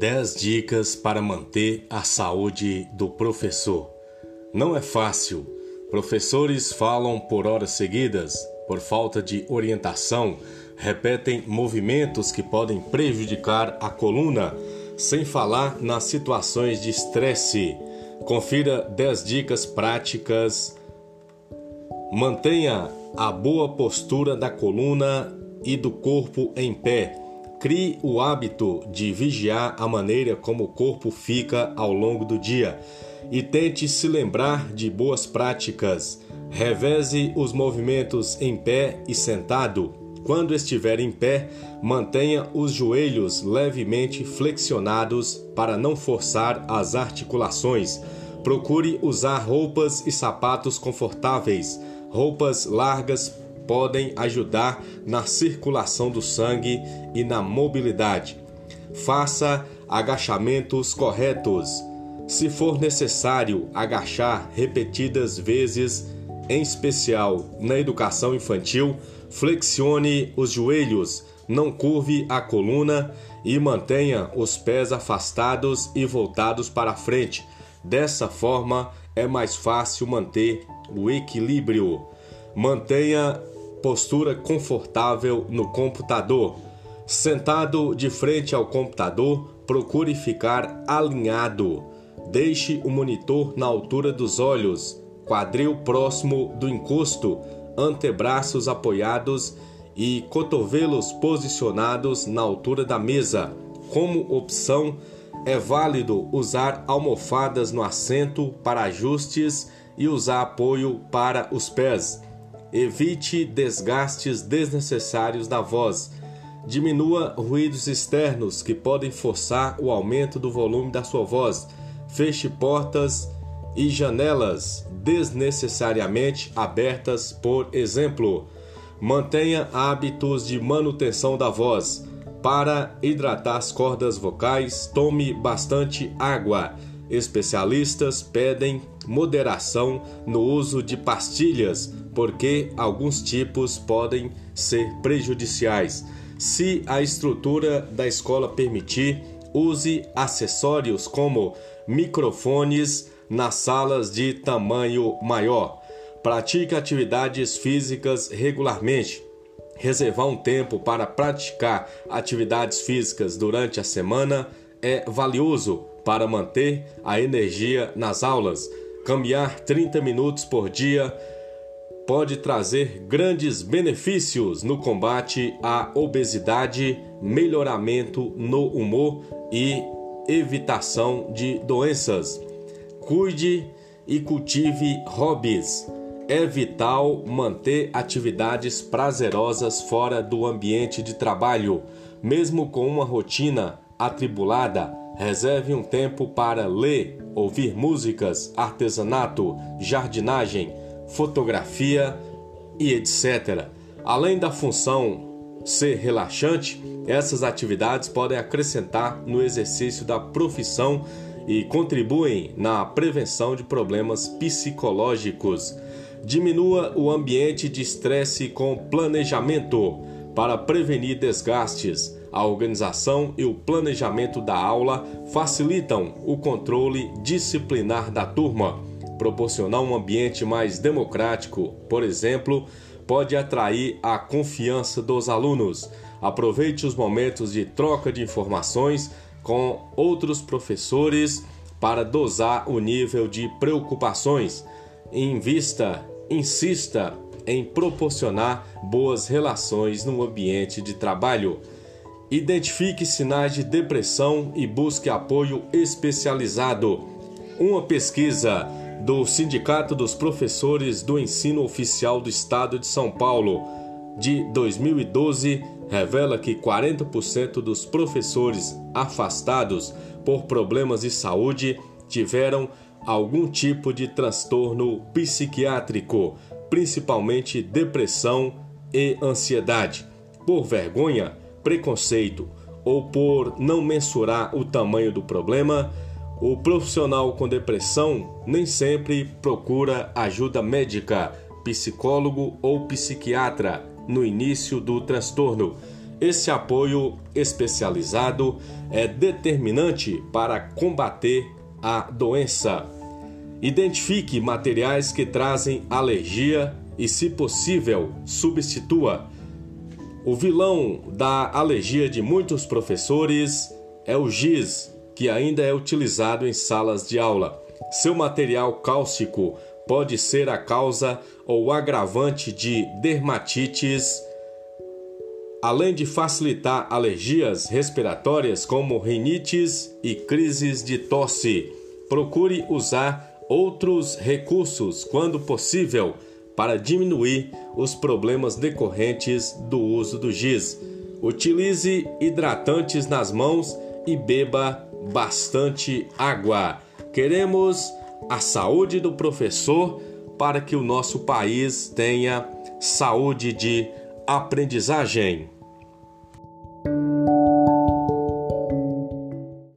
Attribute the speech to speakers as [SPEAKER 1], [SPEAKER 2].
[SPEAKER 1] 10 dicas para manter a saúde do professor. Não é fácil. Professores falam por horas seguidas, por falta de orientação, repetem movimentos que podem prejudicar a coluna, sem falar nas situações de estresse. Confira 10 dicas práticas. Mantenha a boa postura da coluna e do corpo em pé Crie o hábito de vigiar a maneira como o corpo fica ao longo do dia e tente se lembrar de boas práticas. Reveze os movimentos em pé e sentado. Quando estiver em pé, mantenha os joelhos levemente flexionados para não forçar as articulações. Procure usar roupas e sapatos confortáveis. Roupas largas podem ajudar na circulação do sangue e na mobilidade. Faça agachamentos corretos. Se for necessário agachar repetidas vezes, em especial na educação infantil, flexione os joelhos, não curve a coluna e mantenha os pés afastados e voltados para frente. Dessa forma, é mais fácil manter o equilíbrio. Mantenha postura confortável no computador. Sentado de frente ao computador, procure ficar alinhado. Deixe o monitor na altura dos olhos, quadril próximo do encosto, antebraços apoiados e cotovelos posicionados na altura da mesa. Como opção, é válido usar almofadas no assento para ajustes e usar apoio para os pés. Evite desgastes desnecessários da voz. Diminua ruídos externos que podem forçar o aumento do volume da sua voz. Feche portas e janelas desnecessariamente abertas, por exemplo. Mantenha hábitos de manutenção da voz. Para hidratar as cordas vocais, tome bastante água. Especialistas pedem moderação no uso de pastilhas porque alguns tipos podem ser prejudiciais. Se a estrutura da escola permitir, use acessórios como microfones nas salas de tamanho maior. Pratique atividades físicas regularmente. Reservar um tempo para praticar atividades físicas durante a semana é valioso para manter a energia nas aulas. Caminhar 30 minutos por dia pode trazer grandes benefícios no combate à obesidade, melhoramento no humor e evitação de doenças. Cuide e cultive hobbies. É vital manter atividades prazerosas fora do ambiente de trabalho, mesmo com uma rotina atribulada. Reserve um tempo para ler, ouvir músicas, artesanato, jardinagem fotografia e etc. Além da função ser relaxante, essas atividades podem acrescentar no exercício da profissão e contribuem na prevenção de problemas psicológicos. Diminua o ambiente de estresse com planejamento para prevenir desgastes. A organização e o planejamento da aula facilitam o controle disciplinar da turma proporcionar um ambiente mais democrático, por exemplo, pode atrair a confiança dos alunos. Aproveite os momentos de troca de informações com outros professores para dosar o nível de preocupações. Invista, insista em proporcionar boas relações no ambiente de trabalho. Identifique sinais de depressão e busque apoio especializado. Uma pesquisa do Sindicato dos Professores do Ensino Oficial do Estado de São Paulo, de 2012, revela que 40% dos professores afastados por problemas de saúde tiveram algum tipo de transtorno psiquiátrico, principalmente depressão e ansiedade, por vergonha, preconceito ou por não mensurar o tamanho do problema o profissional com depressão nem sempre procura ajuda médica, psicólogo ou psiquiatra no início do transtorno. Esse apoio especializado é determinante para combater a doença. Identifique materiais que trazem alergia e, se possível, substitua. O vilão da alergia de muitos professores é o giz, que ainda é utilizado em salas de aula. Seu material cáustico pode ser a causa ou agravante de dermatites, além de facilitar alergias respiratórias como rinites e crises de tosse. Procure usar outros recursos quando possível para diminuir os problemas decorrentes do uso do giz. Utilize hidratantes nas mãos e beba bastante água. Queremos a saúde do professor para que o nosso país tenha saúde de aprendizagem.